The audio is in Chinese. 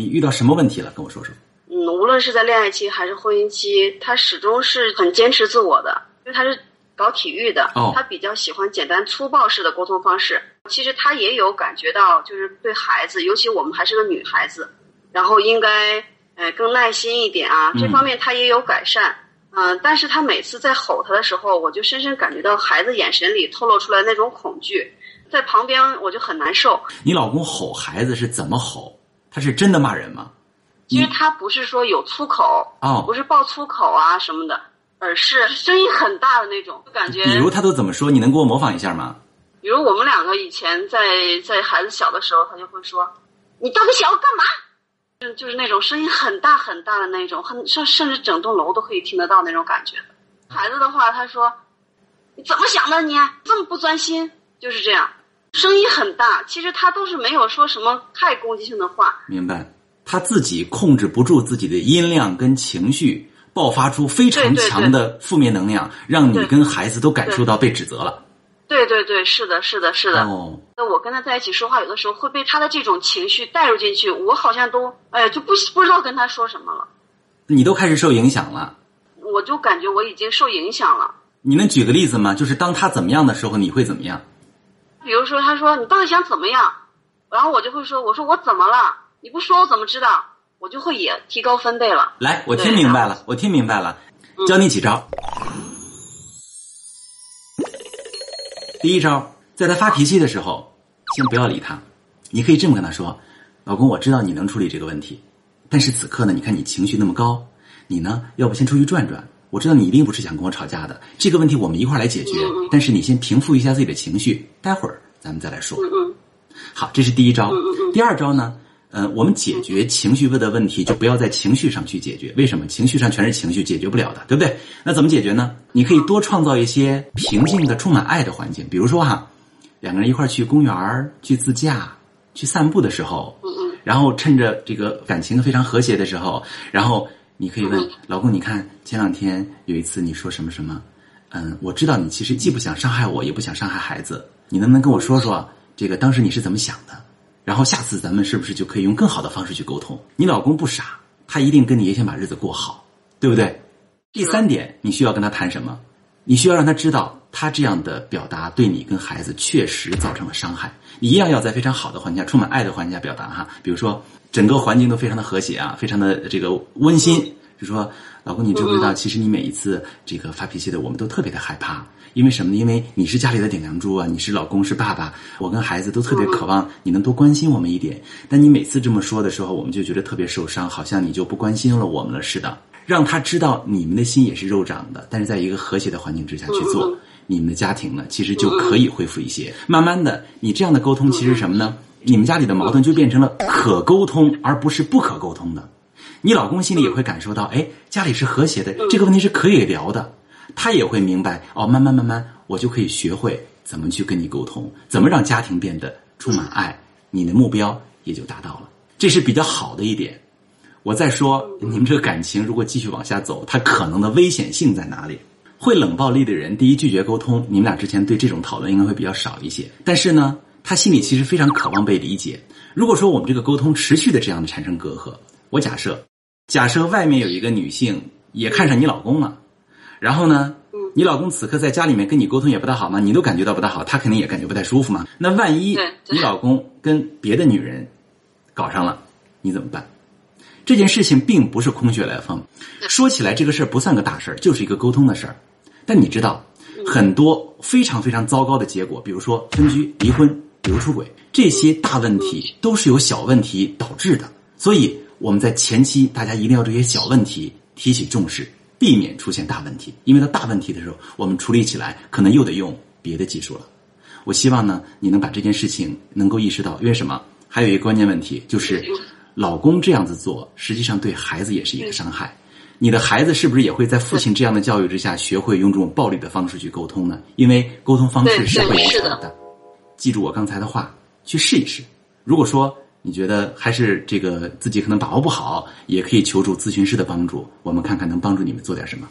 你遇到什么问题了？跟我说说。嗯，无论是在恋爱期还是婚姻期，他始终是很坚持自我的，因为他是搞体育的，哦他比较喜欢简单粗暴式的沟通方式。其实他也有感觉到，就是对孩子，尤其我们还是个女孩子，然后应该呃更耐心一点啊，这方面他也有改善。嗯、但是他每次在吼他的时候，我就深深感觉到孩子眼神里透露出来那种恐惧，在旁边我就很难受。你老公吼孩子是怎么吼？他是真的骂人吗？其实他不是说有粗口，哦不是爆粗口啊什么的，而是声音很大的那种，就感觉。比如他都怎么说？你能给我模仿一下吗？比如我们两个以前在在孩子小的时候，他就会说：“你到底想要干嘛？”就，就是那种声音很大很大的那种，很甚甚至整栋楼都可以听得到那种感觉。孩子的话，他说：“你怎么想的你？这么不专心？”就是这样，声音很大。其实他都是没有说什么太攻击性的话，明白？他自己控制不住自己的音量跟情绪，爆发出非常强的负面能量，让你跟孩子都感受到被指责了。对对对，是的，是的，是的。哦，那我跟他在一起说话，有的时候会被他的这种情绪带入进去，我好像都哎就不不知道跟他说什么了，你都开始受影响了。我就感觉我已经受影响了。你能举个例子吗？就是当他怎么样的时候，你会怎么样？比如说，他说你到底想怎么样，然后我就会说，我说我怎么了？你不说我怎么知道？我就会也提高分贝了。来，我听明白了，我听明白了，教你几招。第一招，在他发脾气的时候，先不要理他，你可以这么跟他说：“老公，我知道你能处理这个问题，但是此刻呢，你看你情绪那么高，你呢，要不先出去转转？我知道你一定不是想跟我吵架的，这个问题我们一块儿来解决。但是你先平复一下自己的情绪，待会儿咱们再来说。好，这是第一招。第二招呢，呃，我们解决情绪问的问题，就不要在情绪上去解决。为什么？情绪上全是情绪，解决不了的，对不对？那怎么解决呢？你可以多创造一些平静的、充满爱的环境。比如说哈，两个人一块儿去公园儿、去自驾、去散步的时候，然后趁着这个感情非常和谐的时候，然后你可以问老公：“你看前两天有一次你说什么什么？嗯，我知道你其实既不想伤害我，也不想伤害孩子，你能不能跟我说说这个当时你是怎么想的？然后下次咱们是不是就可以用更好的方式去沟通？你老公不傻，他一定跟你也想把日子过好，对不对？第三点，你需要跟他谈什么？你需要让他知道，他这样的表达对你跟孩子确实造成了伤害。你一样要在非常好的环境下、充满爱的环境下表达哈。比如说，整个环境都非常的和谐啊，非常的这个温馨。就说，老公，你知不知道，其实你每一次这个发脾气的，我们都特别的害怕。因为什么呢？因为你是家里的顶梁柱啊，你是老公是爸爸，我跟孩子都特别渴望你能多关心我们一点。但你每次这么说的时候，我们就觉得特别受伤，好像你就不关心了我们了似的。让他知道你们的心也是肉长的，但是在一个和谐的环境之下去做，你们的家庭呢，其实就可以恢复一些。慢慢的，你这样的沟通其实什么呢？你们家里的矛盾就变成了可沟通，而不是不可沟通的。你老公心里也会感受到，哎，家里是和谐的，这个问题是可以聊的。他也会明白，哦，慢慢慢慢，我就可以学会怎么去跟你沟通，怎么让家庭变得充满爱，你的目标也就达到了。这是比较好的一点。我再说，你们这个感情如果继续往下走，它可能的危险性在哪里？会冷暴力的人，第一拒绝沟通，你们俩之前对这种讨论应该会比较少一些。但是呢，他心里其实非常渴望被理解。如果说我们这个沟通持续的这样的产生隔阂，我假设，假设外面有一个女性也看上你老公了，然后呢，你老公此刻在家里面跟你沟通也不大好嘛，你都感觉到不大好，他肯定也感觉不太舒服嘛。那万一你老公跟别的女人搞上了，你怎么办？这件事情并不是空穴来风，说起来这个事儿不算个大事儿，就是一个沟通的事儿。但你知道，很多非常非常糟糕的结果，比如说分居、离婚、比如出轨，这些大问题都是由小问题导致的。所以我们在前期，大家一定要这些小问题提起重视，避免出现大问题。因为到大问题的时候，我们处理起来可能又得用别的技术了。我希望呢，你能把这件事情能够意识到，因为什么？还有一个关键问题就是，老公这样子做，实际上对孩子也是一个伤害。你的孩子是不是也会在父亲这样的教育之下，学会用这种暴力的方式去沟通呢？因为沟通方式是会影对是的响的。记住我刚才的话，去试一试。如果说你觉得还是这个自己可能把握不好，也可以求助咨询师的帮助，我们看看能帮助你们做点什么。